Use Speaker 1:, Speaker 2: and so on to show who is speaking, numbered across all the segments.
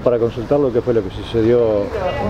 Speaker 1: Para consultar lo que fue lo que sucedió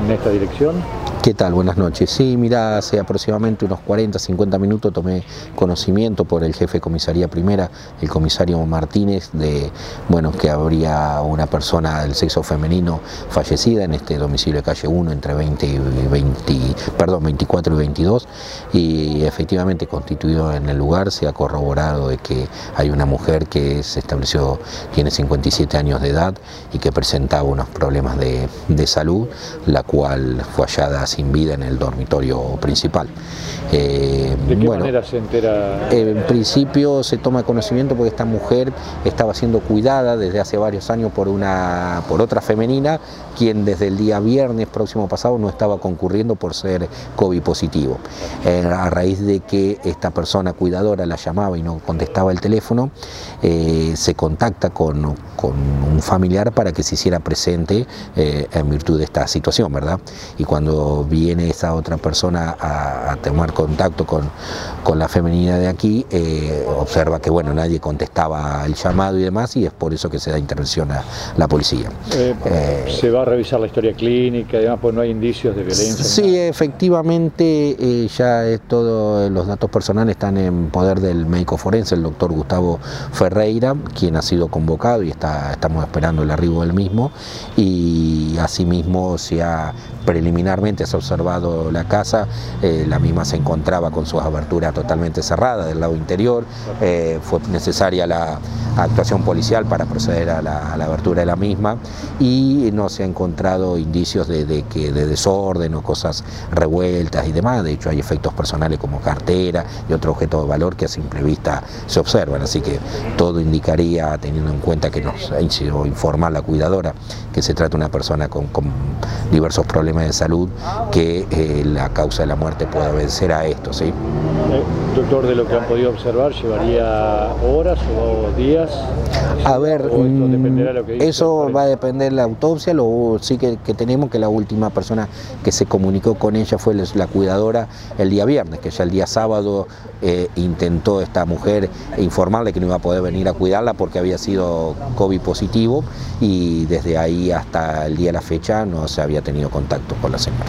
Speaker 1: en esta dirección.
Speaker 2: ¿Qué tal? Buenas noches. Sí, mira, hace aproximadamente unos 40, 50 minutos tomé conocimiento por el jefe de comisaría primera, el comisario Martínez, de bueno, que habría una persona del sexo femenino fallecida en este domicilio de calle 1 entre 20 y 20, perdón, 24 y 22 y efectivamente constituido en el lugar se ha corroborado de que hay una mujer que se estableció, tiene 57 años de edad y que presentaba unos problemas de, de salud, la cual fue hallada sin vida en el dormitorio principal.
Speaker 1: Eh, ¿De qué manera se entera?
Speaker 2: En principio se toma conocimiento porque esta mujer estaba siendo cuidada desde hace varios años por, una, por otra femenina, quien desde el día viernes próximo pasado no estaba concurriendo por ser COVID positivo. Eh, a raíz de que esta persona cuidadora la llamaba y no contestaba el teléfono, eh, se contacta con, con, un familiar para que se hiciera presente en virtud de esta situación, ¿verdad? Y cuando viene esa otra persona a, tomar contacto con, con, la femenina de aquí, eh, observa que bueno, nadie contestaba el llamado y demás, y es por eso que se da intervención a la policía.
Speaker 1: Eh, eh, ¿Se va a revisar la historia clínica, además pues no hay indicios de violencia?
Speaker 2: Sí, efectivamente, ya es todo, los datos personales están en poder del médico forense, el doctor Gustavo Ferreira, quien ha sido convocado y está, estamos esperando el arribo del mismo, y asimismo se ha preliminarmente observado la casa, eh, la misma se encontraba con sus aberturas totalmente cerradas del lado interior, eh, fue necesaria la actuación policial para proceder a la, abertura de la misma y no se ha encontrado indicios de, que, de desorden o cosas revueltas y demás, de hecho hay efectos personales como cartera y otro objeto de valor que a simple vista se observan, así que todo indicaría, teniendo en cuenta que nos ha informar la cuidadora, que se trata de una persona con diversos problemas de salud que eh, la causa de la muerte pueda vencer a esto. ¿sí?
Speaker 1: Eh, doctor, de lo que han podido observar, ¿llevaría horas o días?
Speaker 2: A ver, mm, eso va a depender de la autopsia, lo sí que, tenemos que la última persona que se comunicó con ella fue la cuidadora el día viernes, que ya el día sábado eh, intentó esta mujer informarle que no iba a poder venir a cuidarla porque había sido COVID positivo y desde ahí hasta el día de la fecha no se había tenido contacto con la señora.